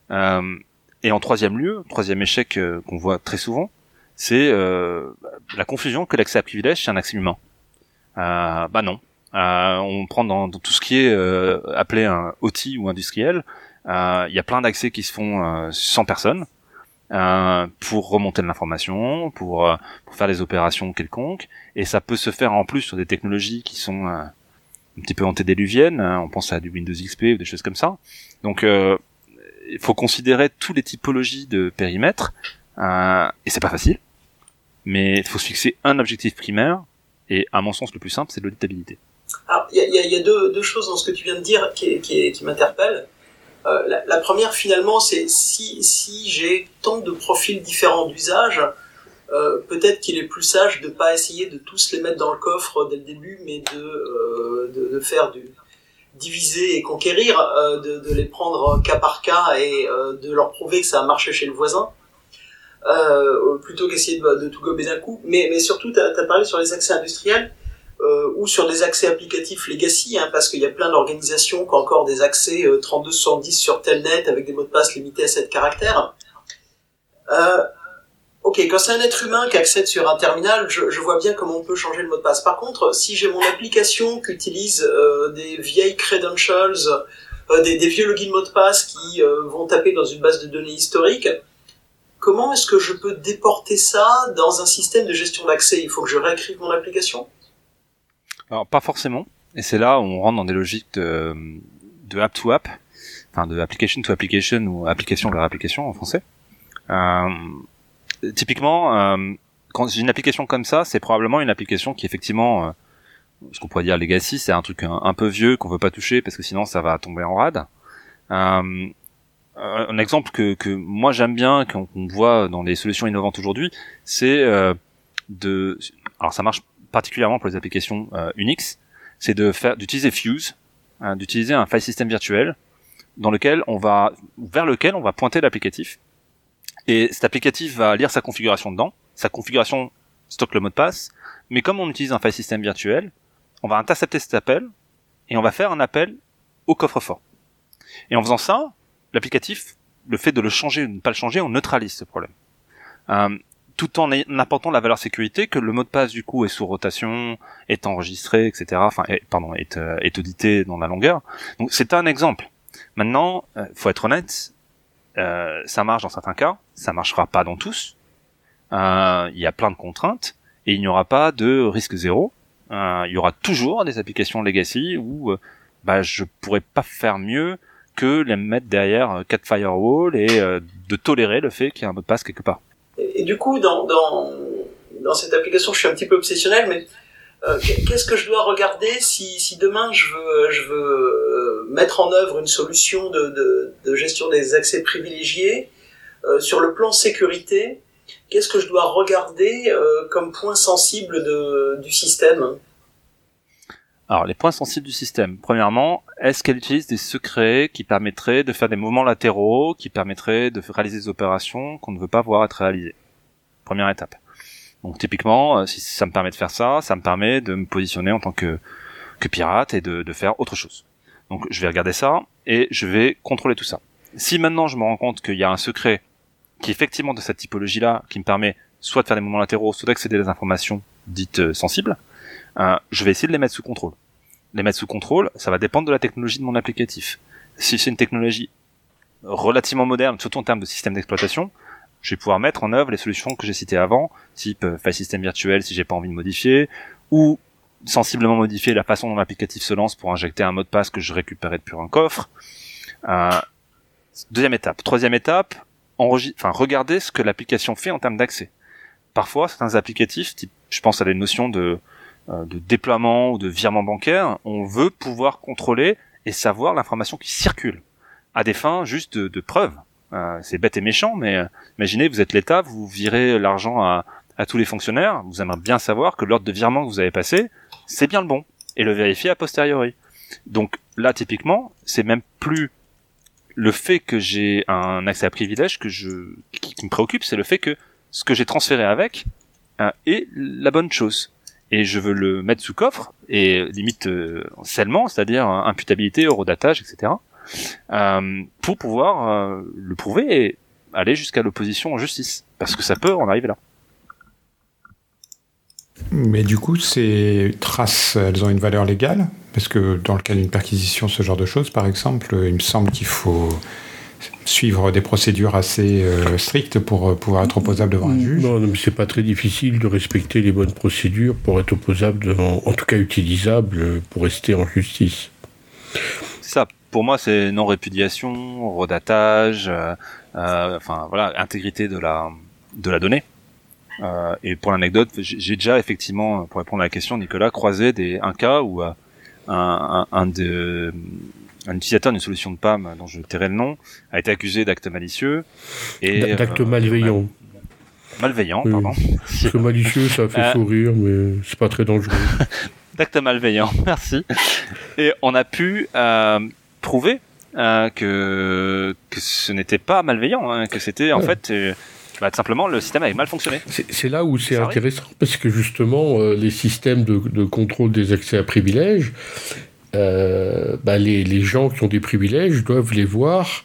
Euh, et en troisième lieu, troisième échec qu'on voit très souvent, c'est euh, la confusion que l'accès à privilège c'est un accès humain. Euh, bah non. on prend dans, tout ce qui est appelé un OT ou industriel, il y a plein d'accès qui se font sans personne. pour remonter de l'information, pour, pour faire des opérations quelconques, et ça peut se faire en plus sur des technologies qui sont un petit peu antédéluvienne, hein, on pense à du Windows XP ou des choses comme ça. Donc euh, il faut considérer toutes les typologies de périmètres, euh, et c'est pas facile, mais il faut se fixer un objectif primaire, et à mon sens le plus simple, c'est l'auditabilité. Alors, il y a, deux, choses dans ce que tu viens de dire qui, qui, m'interpellent. Euh, la, première, finalement, c'est si, j'ai tant de profils différents d'usage, euh, peut-être qu'il est plus sage de pas essayer de tous les mettre dans le coffre dès le début, mais de, euh, faire du diviser et conquérir, de, les prendre cas par cas et de leur prouver que ça a marché chez le voisin, plutôt qu'essayer de, de, tout gober d'un coup. Mais, mais surtout, tu as, parlé sur les accès industriels. ou sur des accès applicatifs legacy, hein, parce qu'il y a plein d'organisations qui ont encore des accès 3270 sur Telnet avec des mots de passe limités à 7 caractères. Euh, Ok, quand c'est un être humain qui accède sur un terminal, je, je, vois bien comment on peut changer le mot de passe. Par contre, si j'ai mon application qui utilise euh, des vieilles credentials, euh, des, des, vieux logins mots de passe qui euh, vont taper dans une base de données historique, comment est-ce que je peux déporter ça dans un système de gestion d'accès? Il faut que je réécrive mon application Alors, pas forcément. Et c'est là où on rentre dans des logiques de, de app to app, enfin de application to application ou application vers application en français. Euh, typiquement, euh, quand j'ai une application comme ça, c'est probablement une application qui effectivement, euh, ce qu'on pourrait dire legacy, c'est un truc un, peu vieux qu'on veut pas toucher parce que sinon ça va tomber en rade. Un exemple que, que moi j'aime bien, qu'on voit dans les solutions innovantes aujourd'hui, c'est euh, de, alors ça marche particulièrement pour les applications euh, Unix, c'est de faire, d'utiliser Fuse, hein, d'utiliser un file system virtuel dans lequel on va, vers lequel on va pointer l'applicatif et cet applicatif va lire sa configuration dedans. Sa configuration stocke le mot de passe. Mais comme on utilise un file system virtuel, on va intercepter cet appel et on va faire un appel au coffre-fort. Et en faisant ça, l'applicatif, le fait de le changer ou de ne pas le changer, on neutralise ce problème. Euh, tout en apportant la valeur sécurité que le mot de passe du coup est sous rotation, est enregistré, etc. Enfin, pardon, est, euh, est audité dans la longueur. Donc c'est un exemple. Maintenant, euh, faut être honnête, ça marche dans certains cas, ça marchera pas dans tous. Il y a plein de contraintes et il n'y aura pas de risque zéro. Il y aura toujours des applications legacy où bah, je pourrais pas faire mieux que les mettre derrière quatre firewalls et de tolérer le fait qu'il y a un mot de passe quelque part. Et, du coup, dans, dans, cette application, je suis un petit peu obsessionnel, mais euh, qu'est-ce que je dois regarder si, si demain je veux, je veux euh, mettre en œuvre une solution de, de, gestion des accès privilégiés euh, sur le plan sécurité Qu'est-ce que je dois regarder euh, comme point sensible de, du système? Alors, les points sensibles du système. Premièrement, est-ce qu'elle utilise des secrets qui permettraient de faire des mouvements latéraux, qui permettraient de réaliser des opérations qu'on ne veut pas voir être réalisées? Première étape. Donc typiquement, euh, si ça me permet de faire ça, ça me permet de me positionner en tant que, pirate et de, de faire autre chose. Donc je vais regarder ça et je vais contrôler tout ça. Si maintenant je me rends compte qu'il y a un secret qui est effectivement de cette typologie-là, qui me permet soit de faire des mouvements latéraux, soit d'accéder à des informations dites euh, sensibles, euh, je vais essayer de les mettre sous contrôle. Les mettre sous contrôle, ça va dépendre de la technologie de mon applicatif. Si c'est une technologie relativement moderne, surtout en termes de système d'exploitation, je vais pouvoir mettre en œuvre les solutions que j'ai citées avant, type euh, file system virtuel si j'ai pas envie de modifier, ou sensiblement modifier la façon dont l'applicatif se lance pour injecter un mot de passe que je récupérais depuis un coffre. Euh, deuxième étape. Troisième étape, enfin, regarder ce que l'application fait en termes d'accès. Parfois, certains applicatifs, type, je pense à des notions de, de déploiement ou de virement bancaire, on veut pouvoir contrôler et savoir l'information qui circule à des fins juste de, de preuve. Euh, c'est bête et méchant, mais euh, imaginez, vous êtes l'État, vous virez l'argent à, à, tous les fonctionnaires, vous aimeriez bien savoir que l'ordre de virement que vous avez passé, c'est bien le bon, et le vérifier a posteriori. Donc là, typiquement, c'est même plus le fait que j'ai un accès à privilège que je qui, me préoccupe, c'est le fait que ce que j'ai transféré avec est la bonne chose. Et je veux le mettre sous coffre et limite scellement, c'est-à-dire imputabilité, eurodatage, etc. pour pouvoir le prouver et aller jusqu'à l'opposition en justice, parce que ça peut en arriver là. Mais du coup, ces traces, elles ont une valeur légale? Parce que dans le cas d'une perquisition, ce genre de choses, par exemple, il me semble qu'il faut suivre des procédures assez euh, strictes pour euh, pouvoir être opposable devant un juge. Non, mais c'est pas très difficile de respecter les bonnes procédures pour être opposable, devant, en tout cas utilisable pour rester en justice. Ça, pour moi, c'est non-répudiation, redatage, euh, enfin voilà, intégrité de la de la donnée. Euh, et pour l'anecdote, j'ai déjà effectivement, pour répondre à la question, Nicolas, croisé des, un cas où euh, un, un, de, un utilisateur d'une solution de PAM, dont je tairai le nom, a été accusé d'actes malicieux. et D'actes euh, malveillants. Malveillant, pardon. Parce que malicieux, ça fait sourire, mais c'est pas très dangereux. d'actes malveillants, merci. Et on a pu prouver que que ce n'était pas malveillant, hein, que c'était en fait bah, simplement, le système avait mal fonctionné. C'est là où c'est intéressant, parce que justement, euh, les systèmes de, contrôle des accès à privilèges, euh, bah, les, gens qui ont des privilèges doivent les voir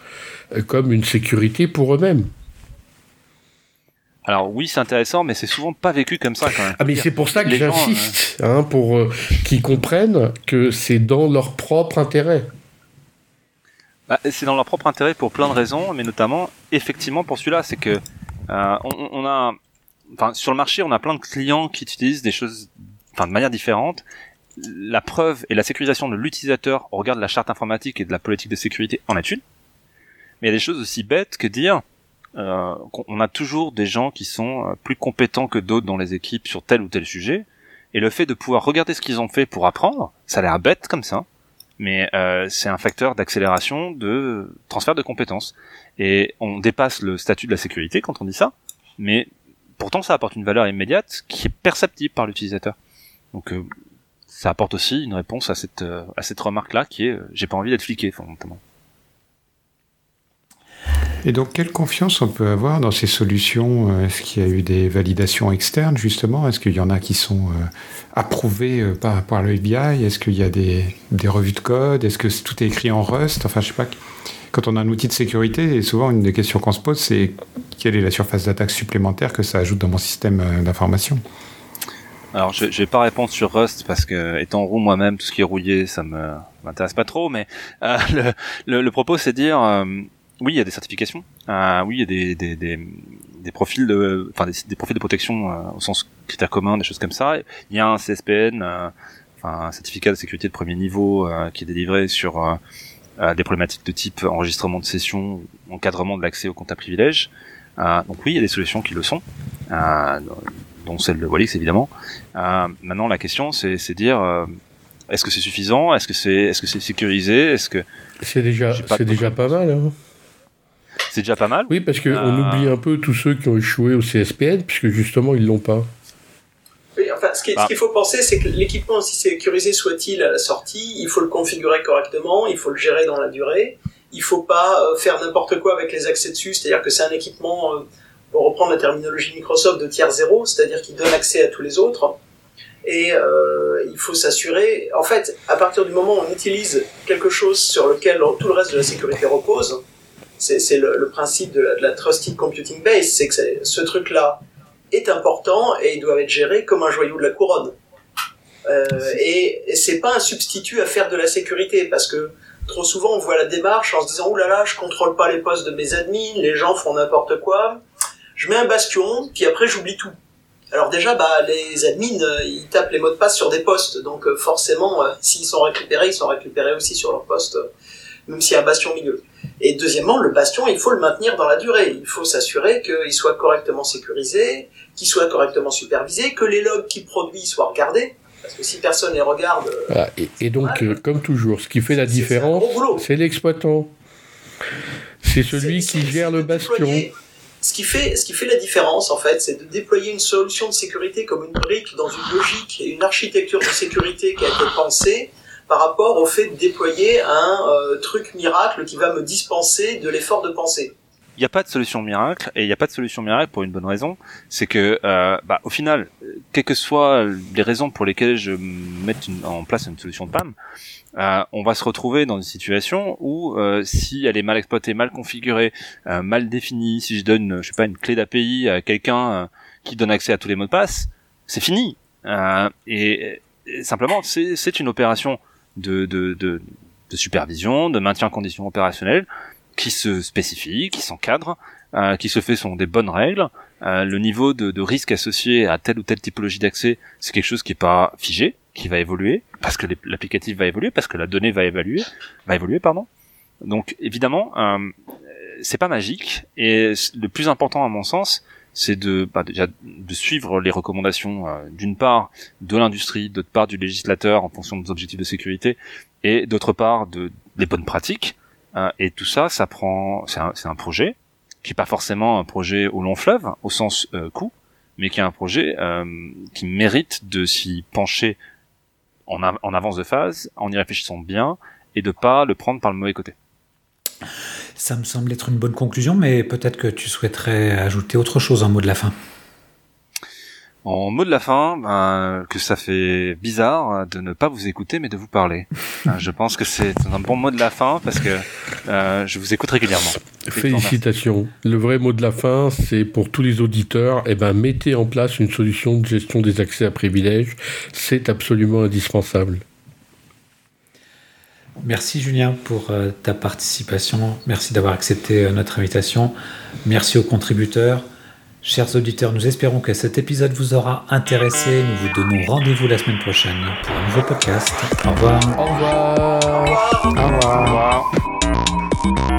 euh, comme une sécurité pour eux-mêmes. Alors oui, c'est intéressant, mais c'est souvent pas vécu comme ça quand même. Ah mais c'est pour ça que j'insiste, hein, pour qu'ils comprennent que c'est dans leur propre intérêt. Bah, c'est dans leur propre intérêt pour plein de raisons, mais notamment effectivement pour celui-là, c'est que euh, on, on, a, enfin, sur le marché, on a plein de clients qui utilisent des choses, enfin, de manière différente. La preuve et la sécurisation de l'utilisateur au regard de la charte informatique et de la politique de sécurité en est une. Mais il y a des choses aussi bêtes que dire euh, qu'on a toujours des gens qui sont euh, plus compétents que d'autres dans les équipes sur tel ou tel sujet. Et le fait de pouvoir regarder ce qu'ils ont fait pour apprendre, ça a l'air bête comme ça, mais euh, c'est un facteur d'accélération de transfert de compétences. Et on dépasse le statut de la sécurité quand on dit ça, mais pourtant ça apporte une valeur immédiate qui est perceptible par l'utilisateur. Donc euh, ça apporte aussi une réponse à cette euh, à cette remarque là qui est euh, j'ai pas envie d'être fliqué fondamentalement. Et donc, quelle confiance on peut avoir dans ces solutions Est-ce qu'il y a eu des validations externes, justement? Est-ce qu'il y en a qui sont approuvées par, par le FBI Est-ce qu'il y a des, des, revues de code? Est-ce que tout est écrit en Rust? Enfin, je sais pas quand on a un outil de sécurité, souvent une des questions qu'on se pose, c'est quelle est la surface d'attaque supplémentaire que ça ajoute dans mon système euh, d'information? Alors je, je vais pas répondre sur Rust parce que étant roux moi-même, tout ce qui est rouillé, ça me m'intéresse pas trop. Mais euh, le, le, propos c'est dire euh, oui, il y a des certifications, oui, il y a des, des, des, des profils de, enfin des, profils de protection au sens critères communs, des choses comme ça. Il y a un CSPN, enfin un certificat de sécurité de premier niveau qui est délivré sur des problématiques de type enregistrement de session, encadrement de l'accès au compte à privilège. Euh, donc oui, il y a des solutions qui le sont, euh, dont celle de Walix évidemment. Euh, maintenant, la question, c'est dire euh, est-ce que c'est suffisant? Est-ce que c'est est-ce que c'est sécurisé? Est-ce que c'est déjà c'est déjà pas mal hein C'est déjà pas mal? Oui, parce qu'on euh, oublie un peu tous ceux qui ont échoué au CSPN, puisque justement ils l'ont pas. Oui, enfin, ce ah. qu'il faut penser, c'est que l'équipement, aussi sécurisé soit-il à la sortie, il faut le configurer correctement, il faut le gérer dans la durée. Il faut pas euh, faire n'importe quoi avec les accès dessus, c'est-à-dire que c'est un équipement, euh, pour reprendre la terminologie Microsoft, de tiers zéro, c'est-à-dire qu'il donne accès à tous les autres. Et euh, il faut s'assurer, en fait, à partir du moment où on utilise quelque chose sur lequel tout le reste de la sécurité repose, c'est le, principe de la, Trusted Computing Base, c'est que ce truc-là, est important et ils doivent être gérés comme un joyau de la couronne. Euh, et, c'est pas un substitut à faire de la sécurité parce que trop souvent on voit la démarche en se disant oulala là là, je contrôle pas les postes de mes admins, les gens font n'importe quoi, je mets un bastion puis après j'oublie tout. Alors déjà bah les admins euh, ils tapent les mots de passe sur des postes donc euh, forcément euh, s'ils sont récupérés ils sont récupérés aussi sur leur poste même s'il y a un bastion milieu. Et deuxièmement, le bastion, il faut le maintenir dans la durée. Il faut s'assurer qu'il soit correctement sécurisé, qu'il soit correctement supervisé, que les logs qu'il produit soient regardés. Parce que si personne les regarde... Et, donc, comme toujours, ce qui fait la différence, c'est l'exploitant. C'est celui qui gère le bastion. Ce qui, fait, ce qui fait la différence, en fait, c'est de déployer une solution de sécurité comme une brique dans une logique et une architecture de sécurité qui a été pensée par rapport au fait de déployer un euh, truc miracle qui va me dispenser de l'effort de penser. Il n'y a pas de solution miracle et il n'y a pas de solution miracle pour une bonne raison, c'est que euh, bah, au final, quelles que soient les raisons pour lesquelles je mette en place une solution de PAM, euh, on va se retrouver dans une situation où euh, si elle est mal exploitée, mal configurée, euh, mal définie, si je donne, je sais pas, une clé d'API à quelqu'un euh, qui donne accès à tous les mots de passe, c'est fini. Et, et, simplement, c'est une opération de, de, de, de, supervision, de maintien en conditions opérationnelles qui se spécifie, qui s'encadre, qui se fait selon des bonnes règles. le niveau de, de risque associé à telle ou telle typologie d'accès, c'est quelque chose qui est pas figé, qui va évoluer parce que l'applicatif va évoluer, parce que la donnée va évoluer, va évoluer pardon. Donc évidemment, euh, c'est pas magique et le plus important à mon sens, c'est de bah, déjà de suivre les recommandations euh, d'une part de l'industrie, d'autre part du législateur en fonction des objectifs de sécurité et d'autre part de des bonnes pratiques. Euh, et tout ça, ça prend, c'est un, projet qui est pas forcément un projet au long fleuve au sens euh, coût, mais qui est un projet euh, qui mérite de s'y pencher en, en avance de phase, en y réfléchissant bien, et de pas le prendre par le mauvais côté. Ça me semble être une bonne conclusion, mais peut-être que tu souhaiterais ajouter autre chose en mot de la fin. En mot de la fin, ben, que ça fait bizarre de ne pas vous écouter mais de vous parler. Euh, je pense que c'est un bon mot de la fin parce que euh, je vous écoute régulièrement. Félicitations. Le vrai mot de la fin, c'est pour tous les auditeurs, eh ben, mettez en place une solution de gestion des accès à privilèges. C'est absolument indispensable. Merci Julien pour euh, ta participation. Merci d'avoir accepté notre invitation. Merci aux contributeurs. Chers auditeurs, nous espérons que cet épisode vous aura intéressé. Nous vous donnons rendez-vous la semaine prochaine pour un nouveau podcast. Au revoir. Au revoir. Au revoir. Au revoir.